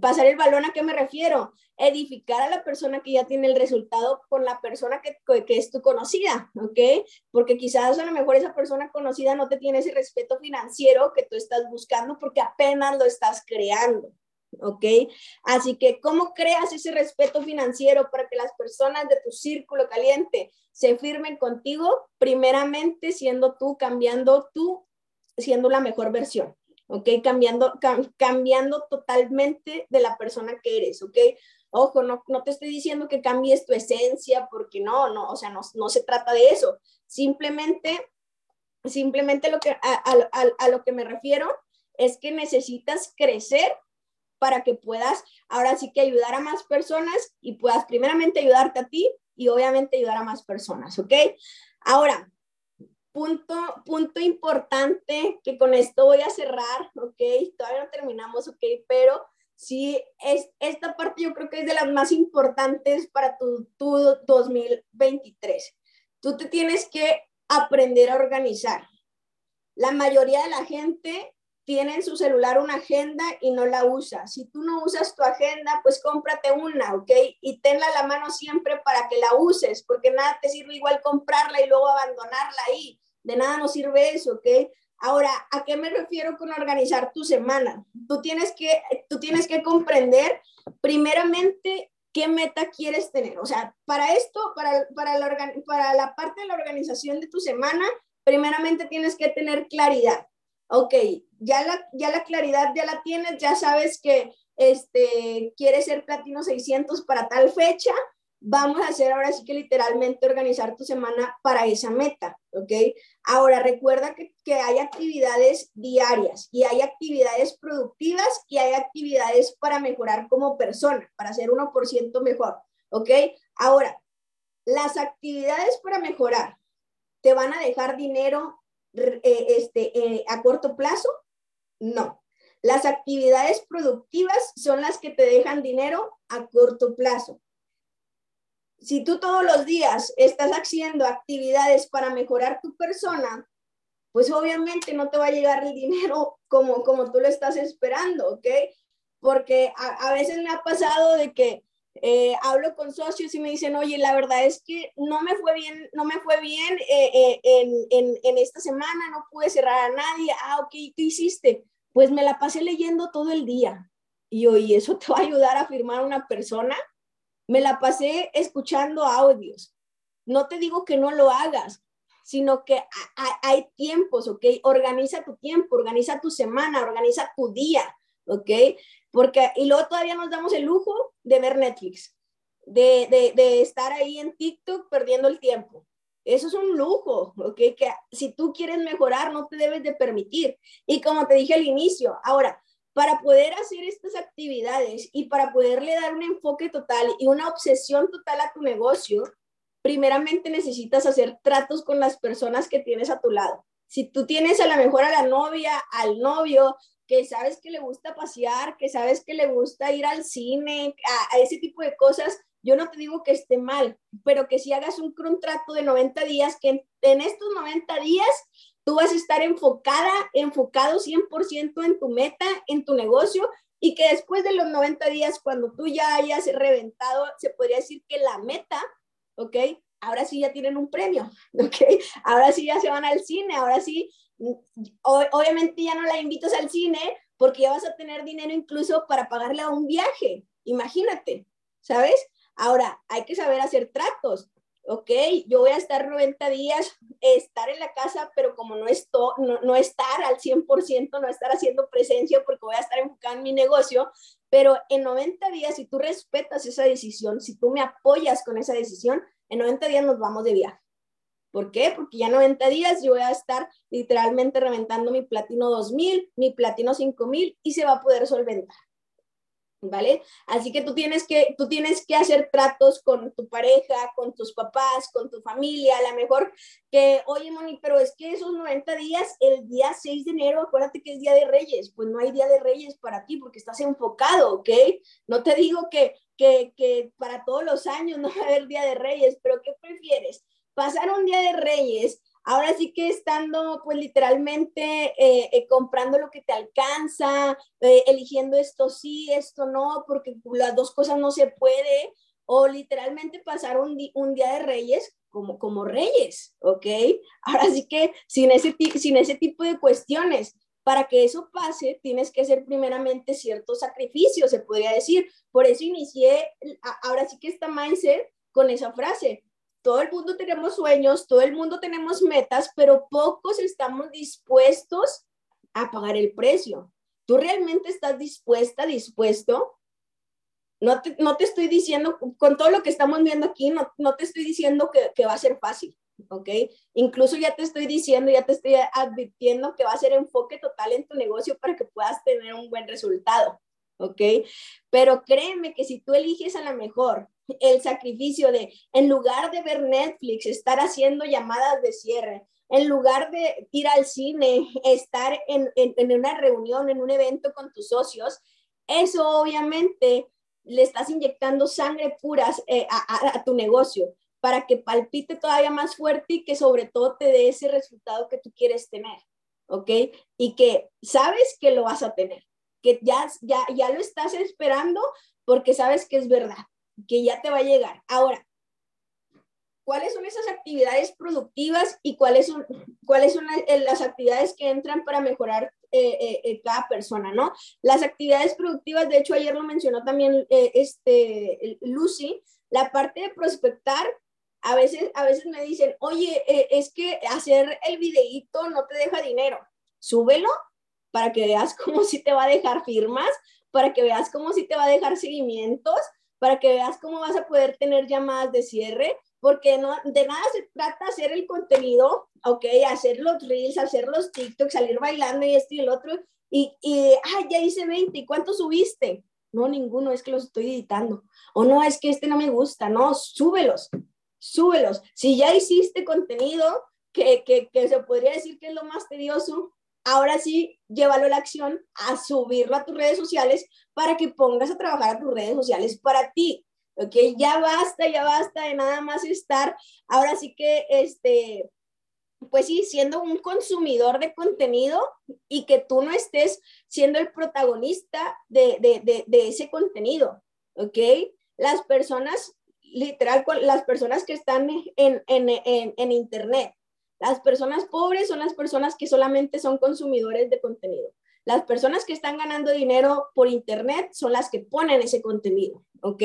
Pasar el balón, ¿a qué me refiero? Edificar a la persona que ya tiene el resultado con la persona que, que es tu conocida, ¿ok? Porque quizás a lo mejor esa persona conocida no te tiene ese respeto financiero que tú estás buscando porque apenas lo estás creando. ¿ok? Así que, ¿cómo creas ese respeto financiero para que las personas de tu círculo caliente se firmen contigo? Primeramente, siendo tú, cambiando tú, siendo la mejor versión, ¿ok? Cambiando, cambiando totalmente de la persona que eres, ¿ok? Ojo, no, no te estoy diciendo que cambies tu esencia, porque no, no, o sea, no, no se trata de eso. Simplemente, simplemente lo que, a, a, a lo que me refiero es que necesitas crecer para que puedas ahora sí que ayudar a más personas y puedas primeramente ayudarte a ti y obviamente ayudar a más personas, ¿ok? Ahora, punto, punto importante que con esto voy a cerrar, ¿ok? Todavía no terminamos, ¿ok? Pero sí, es, esta parte yo creo que es de las más importantes para tu, tu 2023. Tú te tienes que aprender a organizar. La mayoría de la gente tiene en su celular una agenda y no la usa. Si tú no usas tu agenda, pues cómprate una, ¿ok? Y tenla a la mano siempre para que la uses, porque nada te sirve igual comprarla y luego abandonarla ahí. De nada nos sirve eso, ¿ok? Ahora, ¿a qué me refiero con organizar tu semana? Tú tienes que, tú tienes que comprender primeramente qué meta quieres tener. O sea, para esto, para, para, la, para la parte de la organización de tu semana, primeramente tienes que tener claridad ok, ya la, ya la claridad ya la tienes, ya sabes que este, quieres ser platino 600 para tal fecha, vamos a hacer ahora sí que literalmente organizar tu semana para esa meta, ¿ok? Ahora recuerda que, que, hay actividades diarias y hay actividades productivas y hay actividades para mejorar como persona, para ser 1% mejor, ¿ok? Ahora, las actividades para mejorar te van a dejar dinero eh, este, eh, a corto plazo? No. Las actividades productivas son las que te dejan dinero a corto plazo. Si tú todos los días estás haciendo actividades para mejorar tu persona, pues obviamente no te va a llegar el dinero como, como tú lo estás esperando, ¿ok? Porque a, a veces me ha pasado de que eh, hablo con socios y me dicen, oye, la verdad es que no me fue bien, no me fue bien eh, eh, en, en, en, esta semana, no pude cerrar a nadie. Ah, ok, ¿qué hiciste? Pues me la pasé leyendo todo el día. Y oye, ¿eso te va a ayudar a firmar una persona? Me la pasé escuchando audios. No te digo que no lo hagas, sino que hay tiempos, ¿ok? Organiza tu tiempo, organiza tu semana, organiza tu día, ¿ok? Porque, y luego todavía nos damos el lujo de ver Netflix, de, de, de estar ahí en TikTok perdiendo el tiempo. Eso es un lujo, ¿ok? Que si tú quieres mejorar, no te debes de permitir. Y como te dije al inicio, ahora, para poder hacer estas actividades y para poderle dar un enfoque total y una obsesión total a tu negocio, primeramente necesitas hacer tratos con las personas que tienes a tu lado. Si tú tienes a lo mejor a la novia, al novio, que sabes que le gusta pasear, que sabes que le gusta ir al cine, a, ese tipo de cosas, yo no te digo que esté mal, pero que si hagas un contrato de 90 días, que en, estos 90 días tú vas a estar enfocada, enfocado 100% en tu meta, en tu negocio, y que después de los 90 días, cuando tú ya hayas reventado, se podría decir que la meta, ¿ok? Ahora sí ya tienen un premio, ¿ok? Ahora sí ya se van al cine, ahora sí obviamente ya no la invitas al cine porque ya vas a tener dinero incluso para pagarle a un viaje. Imagínate, ¿sabes? Ahora, hay que saber hacer tratos. Ok, yo voy a estar 90 días, estar en la casa, pero como no, esto, no, no, estar al 100%, no estar haciendo presencia porque voy a estar enfocada en mi negocio, pero en 90 días, si tú respetas esa decisión, si tú me apoyas con esa decisión, en 90 días nos vamos de viaje. ¿Por qué? Porque ya 90 días yo voy a estar literalmente reventando mi platino 2000, mi platino 5000 y se va a poder solventar. ¿Vale? Así que tú tienes que, tú tienes que hacer tratos con tu pareja, con tus papás, con tu familia, a lo mejor que, oye, Moni, pero es que esos 90 días, el día 6 de enero, acuérdate que es Día de Reyes, pues no hay Día de Reyes para ti porque estás enfocado, ¿ok? No te digo que, que, que para todos los años no va a haber Día de Reyes, pero ¿qué prefieres? Pasar un Día de Reyes ahora sí que estando pues literalmente eh, eh, comprando lo que te alcanza, eh, eligiendo esto sí, esto no, porque las dos cosas no se puede, o literalmente pasar un, un día de reyes como, como reyes, ¿ok? Ahora sí que sin ese, sin ese tipo de cuestiones. Para que eso pase, tienes que hacer primeramente ciertos sacrificios, se podría decir. Por eso inicié, ahora sí que esta mindset con esa frase, todo el mundo tenemos sueños, todo el mundo tenemos metas, pero pocos estamos dispuestos a pagar el precio. ¿Tú realmente estás dispuesta, dispuesto? No te, no te estoy diciendo, con todo lo que estamos viendo aquí, no, no te estoy diciendo que, que va a ser fácil, ¿ok? Incluso ya te estoy diciendo, ya te estoy advirtiendo que va a ser enfoque total en tu negocio para que puedas tener un buen resultado, ¿ok? Pero créeme que si tú eliges a la mejor el sacrificio de, en lugar de ver Netflix, estar haciendo llamadas de cierre, en lugar de ir al cine, estar en, una reunión, en un evento con tus socios, eso obviamente le estás inyectando sangre puras eh, a, a, tu negocio para que palpite todavía más fuerte y que sobre todo te dé ese resultado que tú quieres tener, ¿ok? Y que sabes que lo vas a tener, que ya, ya, ya lo estás esperando porque sabes que es verdad que ya te va a llegar. Ahora, ¿cuáles son esas actividades productivas y cuáles son, cuáles son las actividades que entran para mejorar eh, eh, eh, cada persona, ¿no? Las actividades productivas, de hecho, ayer lo mencionó también este, Lucy, la parte de prospectar. A veces, a veces me dicen, oye, es que hacer el videíto no te deja dinero. Súbelo para que veas cómo si te va a dejar firmas, para que veas cómo si te va a dejar seguimientos, para que veas cómo vas a poder tener llamadas de cierre, porque no, de nada se trata hacer el contenido, ok, hacer los reels, hacer los TikToks, salir bailando y esto y el otro, y, y ya hice 20, ¿y cuánto subiste? No, ninguno, es que los estoy editando. O no, es que este no me gusta, no, súbelos, súbelos. Si ya hiciste contenido, que, que, que se podría decir que es lo más tedioso, ahora sí, llévalo a la acción, a subirlo a tus redes sociales para que pongas a trabajar a tus redes sociales para ti. ¿Ok? Ya basta, ya basta de nada más estar, ahora sí que, este, pues sí, siendo un consumidor de contenido y que tú no estés siendo el protagonista de, de, de, ese contenido. ¿Ok? Las personas, literal, las personas que están en, en, en, en Internet, las personas pobres son las personas que solamente son consumidores de contenido. Las personas que están ganando dinero por internet son las que ponen ese contenido, ¿ok?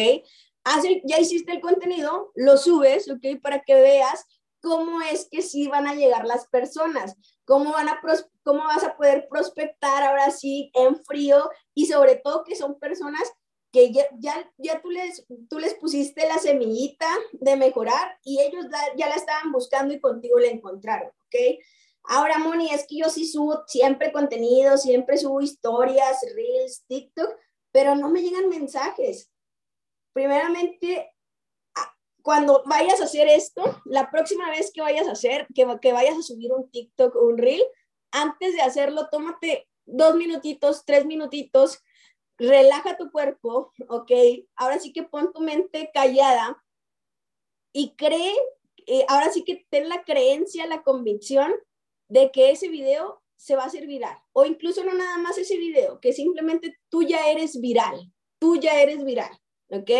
Hace, ya hiciste el contenido, lo subes, ¿ok? Para que veas cómo es que sí van a llegar las personas, cómo, van a cómo vas a poder prospectar ahora sí en frío y sobre todo que son personas que ya, ya, ya tú, les, tú les pusiste la semillita de mejorar y ellos ya la estaban buscando y contigo la encontraron, ¿ok? Ahora, Moni, es que yo sí subo siempre contenido, siempre subo historias, reels, TikTok, pero no me llegan mensajes. Primeramente, cuando vayas a hacer esto, la próxima vez que vayas a hacer, que, que vayas a subir un TikTok un reel, antes de hacerlo, tómate dos minutitos, tres minutitos, relaja tu cuerpo, ¿ok? Ahora sí que pon tu mente callada y cree, eh, ahora sí que ten la creencia, la convicción de que ese video se va a hacer viral. O incluso no nada más ese video, que simplemente tú ya eres viral, tú ya eres viral, ¿ok?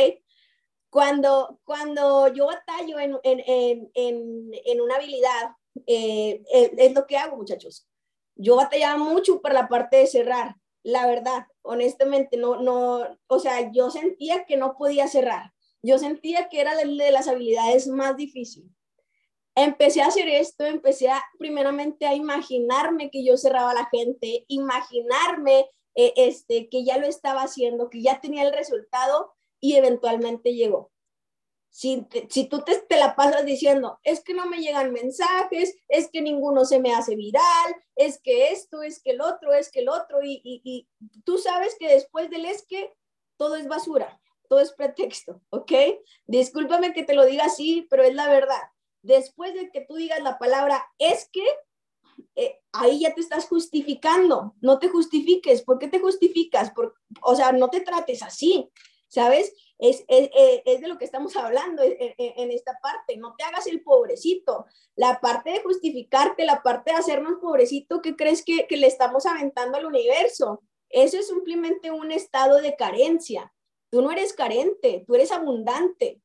Cuando, cuando yo batallo en, en, en, en una habilidad, eh, es, lo que hago, muchachos. Yo batallaba mucho por la parte de cerrar, la verdad, honestamente, no, no, o sea, yo sentía que no podía cerrar. yo sentía que era de las habilidades más difíciles. Empecé a hacer esto, empecé a primeramente a imaginarme que yo cerraba a la gente, imaginarme eh, este, que ya lo estaba haciendo, que ya tenía el resultado y eventualmente llegó. Si, si tú te, te, la pasas diciendo, es que no me llegan mensajes, es que ninguno se me hace viral, es que esto, es que el otro, es que el otro, y, y, tú sabes que después del es que todo es basura, todo es pretexto, ¿ok? Discúlpame que te lo diga así, pero es la verdad. Después de que tú digas la palabra es que, eh, ahí ya te estás justificando, no te justifiques, ¿por qué te justificas? Por, o sea, no te trates así, ¿sabes? Es, es, es, de lo que estamos hablando en, en, esta parte. No te hagas el pobrecito. La parte de justificarte, la parte de hacernos pobrecito, ¿qué crees que, que le estamos aventando al universo? Eso es simplemente un estado de carencia. Tú no eres carente, tú eres abundante.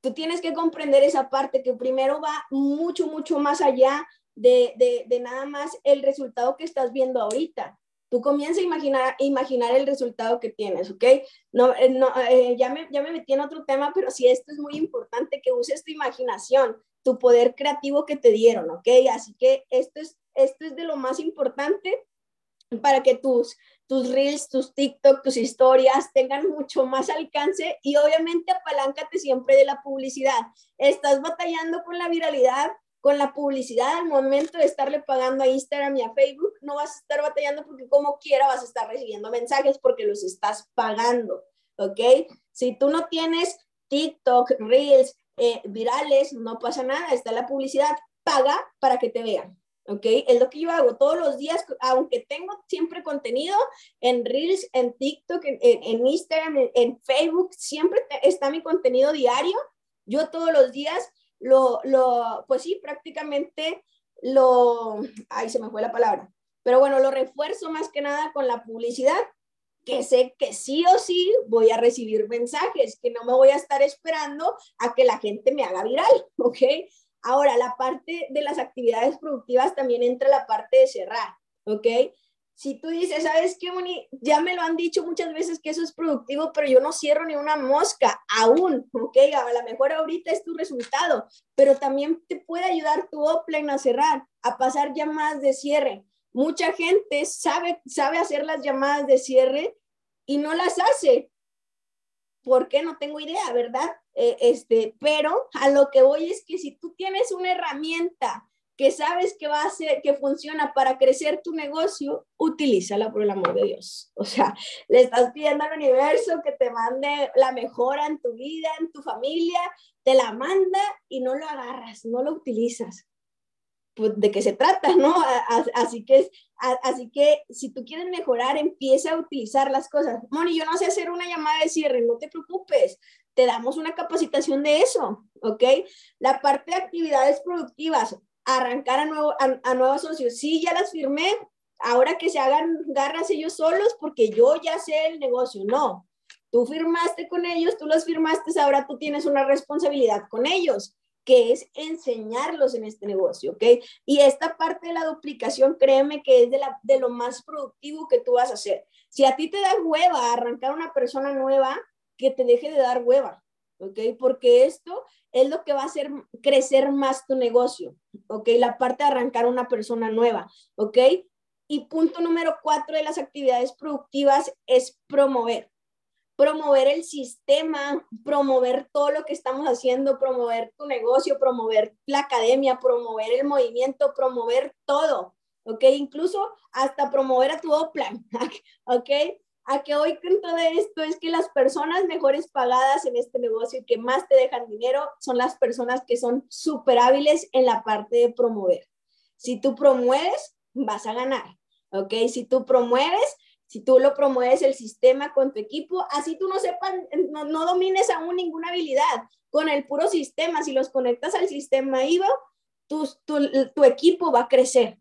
Tú tienes que comprender esa parte que primero va mucho, mucho más allá de, de, de nada más el resultado que estás viendo ahorita tú comienza a imaginar, imaginar el resultado que tienes, ¿ok? No, eh, no eh, ya, me, ya me metí en otro tema, pero sí, esto es muy importante, que uses tu imaginación, tu poder creativo que te dieron, ¿ok? Así que esto es, esto es de lo más importante para que tus, tus reels, tus TikTok, tus historias tengan mucho más alcance y obviamente apaláncate siempre de la publicidad. Estás batallando con la viralidad, con la publicidad al momento de estarle pagando a Instagram y a Facebook, no vas a estar batallando porque como quiera vas a estar recibiendo mensajes porque los estás pagando, ¿ok? Si tú no tienes TikTok, Reels, eh, virales, no pasa nada, está la publicidad, paga para que te vean, ¿ok? Es lo que yo hago todos los días, aunque tengo siempre contenido en Reels, en TikTok, en, en Instagram, en, en Facebook, siempre está mi contenido diario. Yo todos los días lo, lo, pues sí, prácticamente lo, ahí se me fue la palabra, pero bueno, lo refuerzo más que nada con la publicidad, que sé que sí o sí voy a recibir mensajes, que no me voy a estar esperando a que la gente me haga viral, ¿ok? Ahora, la parte de las actividades productivas también entra la parte de cerrar, ¿ok? Si tú dices, ¿sabes qué, Moni? Ya me lo han dicho muchas veces que eso es productivo, pero yo no cierro ni una mosca aún, ¿ok? A lo mejor ahorita es tu resultado, pero también te puede ayudar tu Oplen a cerrar, a pasar llamadas de cierre. Mucha gente sabe, sabe hacer las llamadas de cierre y no las hace. ¿Por qué? No tengo idea, ¿verdad? Eh, este, pero a lo que voy es que si tú tienes una herramienta que sabes que va a ser, que funciona para crecer tu negocio, utilízala por el amor de Dios. O sea, le estás pidiendo al universo que te mande la mejora en tu vida, en tu familia, te la manda y no lo agarras, no lo utilizas. Pues, de qué se trata, ¿no? Así que, así que si tú quieres mejorar, empieza a utilizar las cosas. Moni, yo no sé hacer una llamada de cierre, no te preocupes, te damos una capacitación de eso, ¿ok? La parte de actividades productivas, arrancar a, nuevo, a, nuevos socios. Sí, ya las firmé, ahora que se hagan garras ellos solos porque yo ya sé el negocio. No, tú firmaste con ellos, tú los firmaste, ahora tú tienes una responsabilidad con ellos que es enseñarlos en este negocio, ¿ok? Y esta parte de la duplicación, créeme que es de, la, de lo más productivo que tú vas a hacer. Si a ti te da hueva arrancar una persona nueva, que te deje de dar hueva, ¿ok? Porque esto es lo que va a hacer crecer más tu negocio, ¿ok? La parte de arrancar una persona nueva, ¿ok? Y punto número cuatro de las actividades productivas es promover. Promover el sistema, promover todo lo que estamos haciendo, promover tu negocio, promover la academia, promover el movimiento, promover todo, ¿ok? Incluso hasta promover a tu Oplan, ¿ok? A que hoy con todo esto es que las personas mejores pagadas en este negocio y que más te dejan dinero son las personas que son súper hábiles en la parte de promover. Si tú promueves, vas a ganar, ¿ok? Si tú promueves, si tú lo promueves el sistema con tu equipo, así tú no sepas, no, no domines aún ninguna habilidad, con el puro sistema, si los conectas al sistema IVA, tu, tu, tu equipo va a crecer,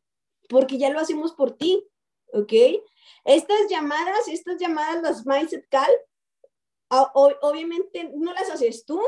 porque ya lo hacemos por ti, ¿ok? Estas llamadas, estas llamadas, las Mindset Call, obviamente no las haces tú,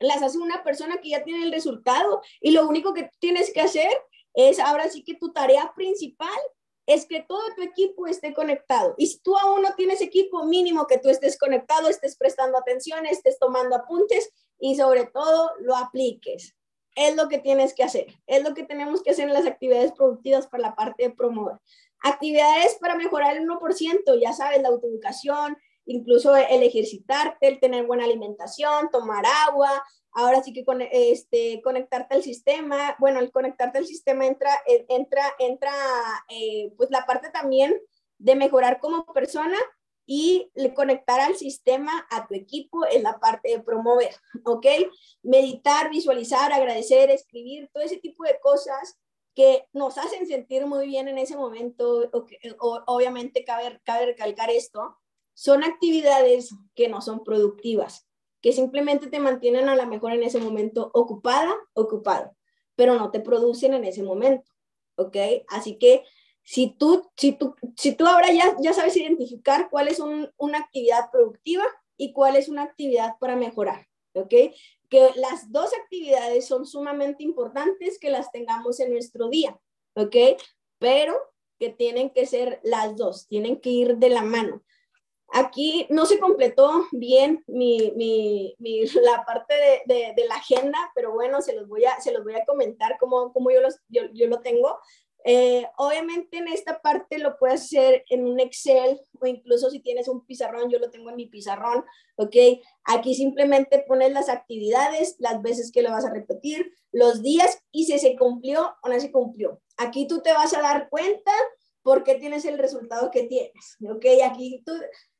las hace una persona que ya tiene el resultado y lo único que tienes que hacer es ahora sí que tu tarea principal es que todo tu equipo esté conectado. Y si tú aún no tienes equipo, mínimo que tú estés conectado, estés prestando atención, estés tomando apuntes y sobre todo lo apliques. Es lo que tienes que hacer. Es lo que tenemos que hacer en las actividades productivas para la parte de promover. Actividades para mejorar el 1%, ya sabes, la autoeducación, incluso el ejercitarte, el tener buena alimentación, tomar agua, ahora sí que con, este, conectarte al sistema, bueno, el conectarte al sistema entra, entra, entra eh, pues la parte también de mejorar como persona y conectar al sistema, a tu equipo, en la parte de promover, ¿ok? Meditar, visualizar, agradecer, escribir, todo ese tipo de cosas que nos hacen sentir muy bien en ese momento, o, obviamente cabe, cabe recalcar esto, son actividades que no son productivas que simplemente te mantienen a lo mejor en ese momento ocupada, ocupado, pero no te producen en ese momento, ¿ok? Así que si tú, si tú, si tú ahora ya, ya sabes identificar cuál es una actividad productiva y cuál es una actividad para mejorar, ¿ok? Que las dos actividades son sumamente importantes que las tengamos en nuestro día, ¿ok? Pero que tienen que ser las dos, tienen que ir de la mano. Aquí no se completó bien mi, mi, mi, la parte de, de, de, la agenda, pero bueno, se los voy a, se los voy a comentar cómo, cómo yo, los, yo, yo, lo tengo. Eh, obviamente en esta parte lo puedes hacer en un Excel o incluso si tienes un pizarrón, yo lo tengo en mi pizarrón, ¿ok? Aquí simplemente pones las actividades, las veces que lo vas a repetir, los días y si se cumplió o no se cumplió. Aquí tú te vas a dar cuenta por qué tienes el resultado que tienes, ¿ok? Aquí tú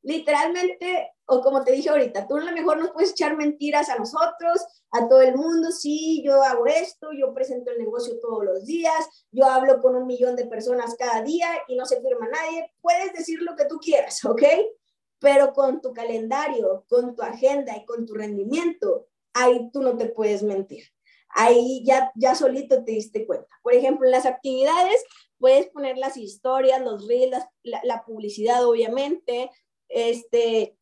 literalmente, o como te dije ahorita, tú a lo mejor nos puedes echar mentiras a nosotros, a todo el mundo, sí, yo hago esto, yo presento el negocio todos los días, yo hablo con un millón de personas cada día y no se firma nadie, puedes decir lo que tú quieras, ¿ok? Pero con tu calendario, con tu agenda y con tu rendimiento, ahí tú no te puedes mentir. Ahí ya, ya solito te diste cuenta. Por ejemplo, en las actividades puedes poner las historias, los reels, la, publicidad, obviamente, este,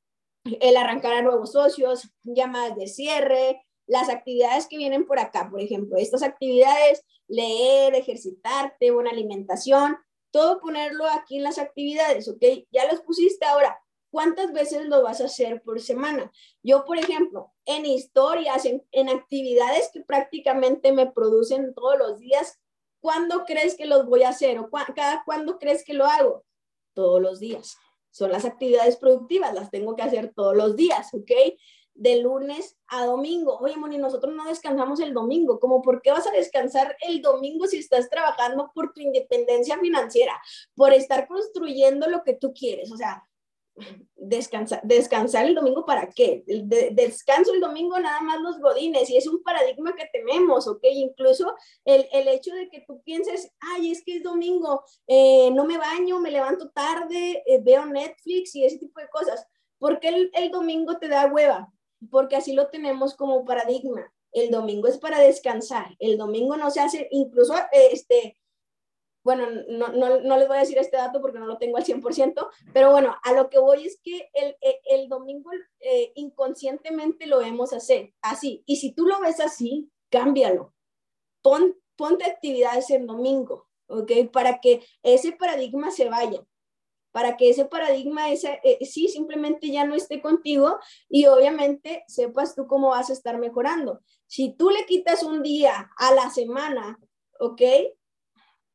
el arrancar a nuevos socios, llamadas de cierre, las actividades que vienen por acá, por ejemplo, estas actividades, leer, ejercitarte, buena alimentación, todo ponerlo aquí en las actividades, ¿ok? Ya los pusiste ahora. ¿Cuántas veces lo vas a hacer por semana? Yo, por ejemplo, en historias, en, en actividades que prácticamente me producen todos los días, ¿cuándo crees que los voy a hacer? ¿O cada cuándo crees que lo hago? Todos los días son las actividades productivas, las tengo que hacer todos los días, ¿ok? De lunes a domingo. Oye, Moni, nosotros no descansamos el domingo. ¿Cómo por qué vas a descansar el domingo si estás trabajando por tu independencia financiera, por estar construyendo lo que tú quieres? O sea, descansar, descansar el domingo para qué? El descanso el domingo nada más los godines y es un paradigma que tememos, ¿ok? Incluso el, el hecho de que tú pienses, ay, es que es domingo, eh, no me baño, me levanto tarde, eh, veo Netflix y ese tipo de cosas. ¿Por qué el, el domingo te da hueva? Porque así lo tenemos como paradigma. El domingo es para descansar. El domingo no se hace, incluso este, bueno, no, no, no, les voy a decir este dato porque no lo tengo al 100%, pero bueno, a lo que voy es que el, el, domingo eh, inconscientemente lo vemos hacer, así. Y si tú lo ves así, cámbialo. Pon, ponte actividades el domingo, ¿ok? Para que ese paradigma se vaya, para que ese paradigma, ese, sí, simplemente ya no esté contigo y obviamente sepas tú cómo vas a estar mejorando. Si tú le quitas un día a la semana, ¿ok?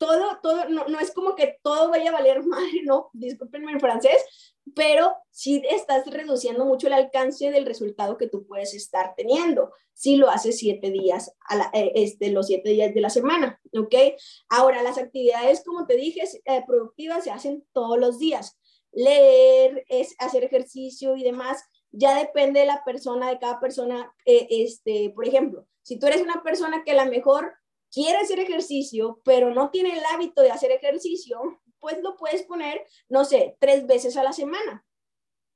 Todo, todo, no, no, es como que todo vaya a valer madre, no, discúlpenme en francés, pero sí estás reduciendo mucho el alcance del resultado que tú puedes estar teniendo si lo haces siete días, a la, eh, este, los siete días de la semana, ¿ok? Ahora, las actividades, como te dije, eh, productivas se hacen todos los días. Leer, es hacer ejercicio y demás, ya depende de la persona, de cada persona. Eh, este, por ejemplo, si tú eres una persona que a lo mejor quiere hacer ejercicio, pero no tiene el hábito de hacer ejercicio, pues lo puedes poner, no sé, tres veces a la semana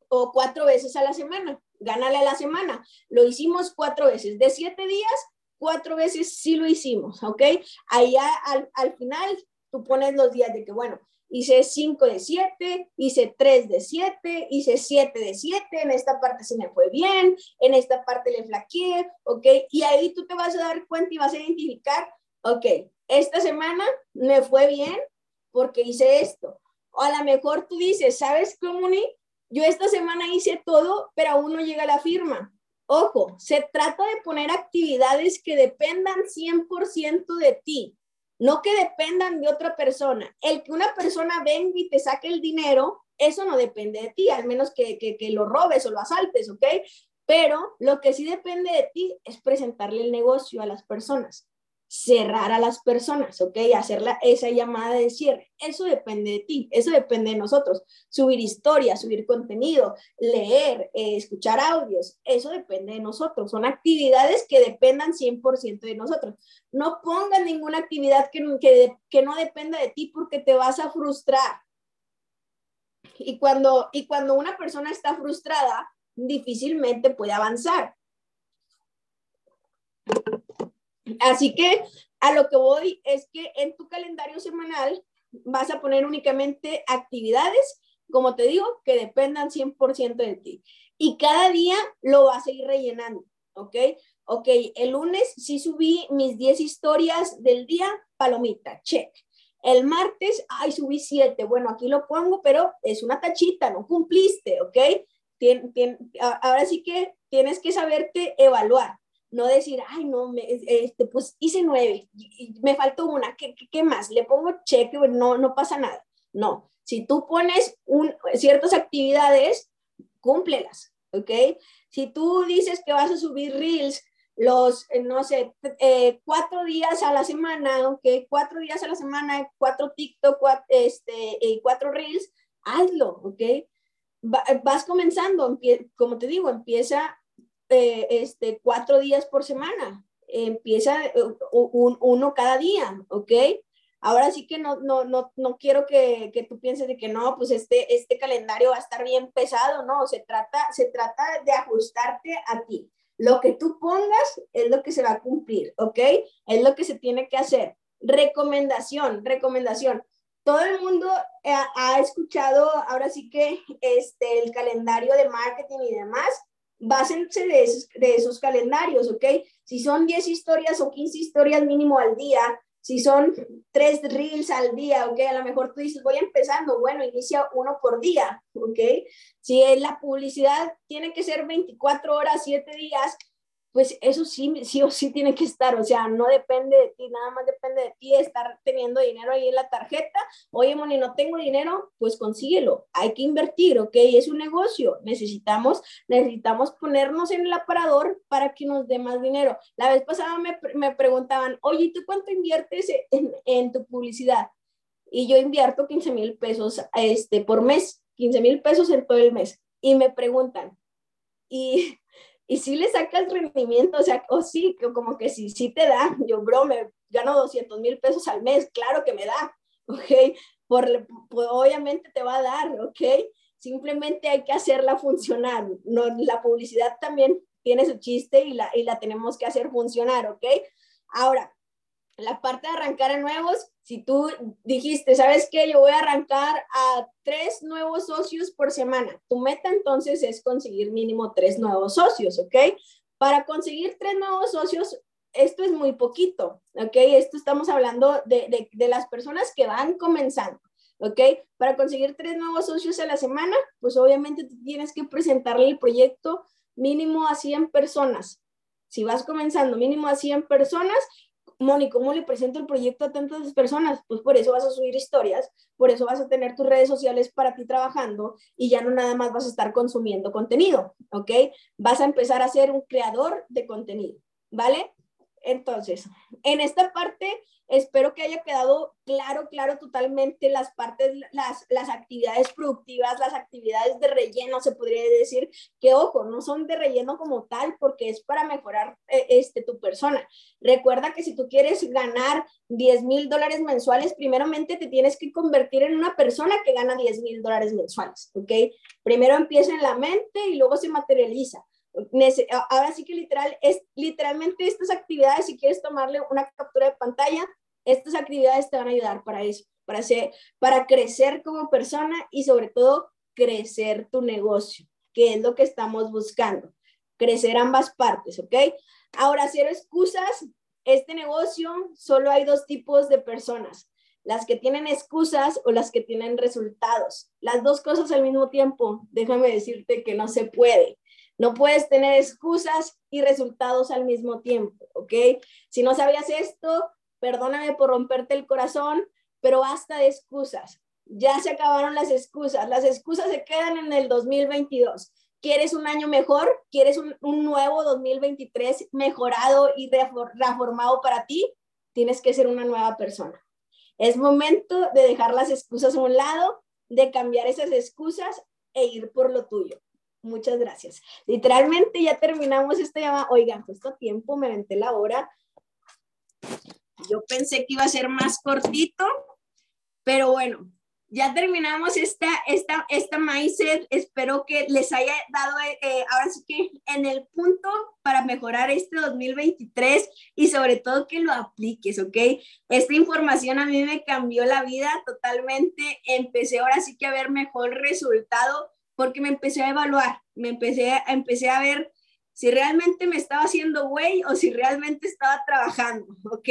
o cuatro veces a la semana. Gánale a la semana. Lo hicimos cuatro veces. De siete días, cuatro veces sí lo hicimos, ¿ok? Ahí al, al final tú pones los días de que, bueno, hice cinco de siete, hice tres de siete, hice siete de siete, en esta parte se me fue bien, en esta parte le flaqueé, ¿ok? Y ahí tú te vas a dar cuenta y vas a identificar ok, esta semana me fue bien porque hice esto. O a lo mejor tú dices, ¿sabes, Comuni? Yo esta semana hice todo, pero aún no llega la firma. Ojo, se trata de poner actividades que dependan 100% de ti, no que dependan de otra persona. El que una persona venga y te saque el dinero, eso no depende de ti, al menos que, que, que lo robes o lo asaltes, ¿ok? Pero lo que sí depende de ti es presentarle el negocio a las personas cerrar a las personas, ¿ok? Hacer esa llamada de cierre. Eso depende de ti, eso depende de nosotros. Subir historias, subir contenido, leer, eh, escuchar audios, eso depende de nosotros. Son actividades que dependan 100% de nosotros. No pongas ninguna actividad que, que, que no dependa de ti porque te vas a frustrar. Y cuando, y cuando una persona está frustrada, difícilmente puede avanzar. Así que a lo que voy es que en tu calendario semanal vas a poner únicamente actividades, como te digo, que dependan 100% de ti. Y cada día lo vas a ir rellenando, ¿ok? Ok, el lunes sí subí mis 10 historias del día, palomita, check. El martes, ay, subí 7. Bueno, aquí lo pongo, pero es una tachita, no cumpliste, ¿ok? ahora sí que tienes que saberte evaluar no decir, ay, no, me, este, pues hice nueve, me faltó una, ¿qué, qué, más? Le pongo cheque, no, no pasa nada. No, si tú pones ciertas actividades, cúmplelas, ¿ok? Si tú dices que vas a subir reels los, eh, no sé, eh, cuatro días a la semana, ¿ok? Cuatro días a la semana, cuatro TikTok, cuatro, este, cuatro reels, hazlo, ¿ok? vas comenzando, como te digo, empieza eh, este, cuatro días por semana. Empieza eh, uno cada día, ¿ok? Ahora sí que no, no, no, no quiero que, que, tú pienses de que no, pues este, este calendario va a estar bien pesado, no, se trata, se trata de ajustarte a ti. Lo que tú pongas es lo que se va a cumplir, ¿ok? Es lo que se tiene que hacer. Recomendación, recomendación. Todo el mundo ha, ha escuchado ahora sí que este, el calendario de marketing y demás, básense de esos, calendarios, ¿ok? Si son 10 historias o 15 historias mínimo al día, si son 3 reels al día, ¿ok? A lo mejor tú dices, voy empezando, bueno, inicia uno por día, ¿ok? Si la publicidad tiene que ser 24 horas, 7 días, pues eso sí, sí o sí tiene que estar, o sea, no depende de ti, nada más depende de ti estar teniendo dinero ahí en la tarjeta. Oye, Moni, no tengo dinero, pues consíguelo, hay que invertir, ¿ok? Es un negocio, necesitamos, necesitamos ponernos en el aparador para que nos dé más dinero. La vez pasada me, me preguntaban, oye, ¿tú cuánto inviertes en, en tu publicidad? Y yo invierto 15 mil pesos este, por mes, 15 mil pesos en todo el mes. Y me preguntan, y y si le sacas rendimiento, o sea, o sí, como que sí, sí te da, yo, bro, me gano 200 mil pesos al mes, claro que me da, ¿ok? Por, obviamente te va a dar, ¿ok? Simplemente hay que hacerla funcionar. No, la publicidad también tiene su chiste y la, y la tenemos que hacer funcionar, ¿ok? Ahora, la parte de arrancar a nuevos, si tú dijiste, ¿sabes qué? Yo voy a arrancar a tres nuevos socios por semana. Tu meta entonces es conseguir mínimo tres nuevos socios, ¿ok? Para conseguir tres nuevos socios, esto es muy poquito, ¿ok? Esto estamos hablando de, de, las personas que van comenzando. ¿ok? Para conseguir tres nuevos socios a la semana, pues obviamente tienes que presentarle el proyecto mínimo a 100 personas. Si vas comenzando mínimo a 100 personas Moni, ¿cómo le presento el proyecto a tantas personas? Pues por eso vas a subir historias, por eso vas a tener tus redes sociales para ti trabajando y ya no nada más vas a estar consumiendo contenido, ¿ok? Vas a empezar a ser un creador de contenido, ¿vale? Entonces, en esta parte Espero que haya quedado claro, claro totalmente las partes, las, las actividades productivas, las actividades de relleno, se podría decir que, ojo, no son de relleno como tal porque es para mejorar eh, este, tu persona. Recuerda que si tú quieres ganar 10 mil dólares mensuales, primeramente te tienes que convertir en una persona que gana 10 mil dólares mensuales, ¿ok? Primero empieza en la mente y luego se materializa ahora sí que literal, es literalmente estas actividades, si quieres tomarle una captura de pantalla, estas actividades te van a ayudar para eso, para, hacer, para crecer como persona y sobre todo crecer tu negocio, que es lo que estamos buscando, crecer ambas partes, ¿ok? Ahora, cero excusas, este negocio solo hay dos tipos de personas, las que tienen excusas o las que tienen resultados. Las dos cosas al mismo tiempo, déjame decirte que no se puede. No puedes tener excusas y resultados al mismo tiempo, ¿ok? Si no sabías esto, perdóname por romperte el corazón, pero basta de excusas. Ya se acabaron las excusas. Las excusas se quedan en el 2022. ¿Quieres un año mejor? ¿Quieres un, nuevo 2023 mejorado y reformado para ti? Tienes que ser una nueva persona. Es momento de dejar las excusas a un lado, de cambiar esas excusas e ir por lo tuyo. Muchas gracias. Literalmente ya terminamos esta llamada. Oigan, justo a tiempo, me aventé la hora. Yo pensé que iba a ser más cortito, pero bueno, ya terminamos esta, esta, esta mindset. Espero que les haya dado, eh, ahora sí que en el punto para mejorar este 2023 y sobre todo que lo apliques, ¿ok? Esta información a mí me cambió la vida totalmente. Empecé ahora sí que a ver mejor resultado porque me empecé a evaluar, me empecé, a, empecé a ver si realmente me estaba haciendo güey o si realmente estaba trabajando, ¿ok?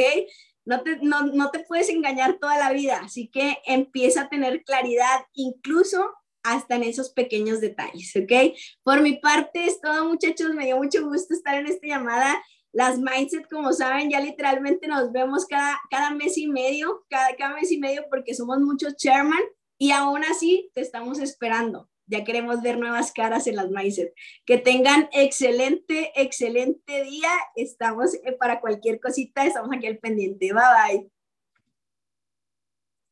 No te, no, no te puedes engañar toda la vida, así que empieza a tener claridad incluso hasta en esos pequeños detalles, ¿ok? Por mi parte es todo, muchachos, me dio mucho gusto estar en esta llamada. Las Mindset, como saben, ya literalmente nos vemos cada, cada mes y medio, cada, cada mes y medio porque somos muchos chairman y aún así te estamos esperando. Ya queremos ver nuevas caras en las Mindset. Que tengan excelente, excelente día. Estamos eh, para cualquier cosita, estamos aquí al pendiente. Bye bye.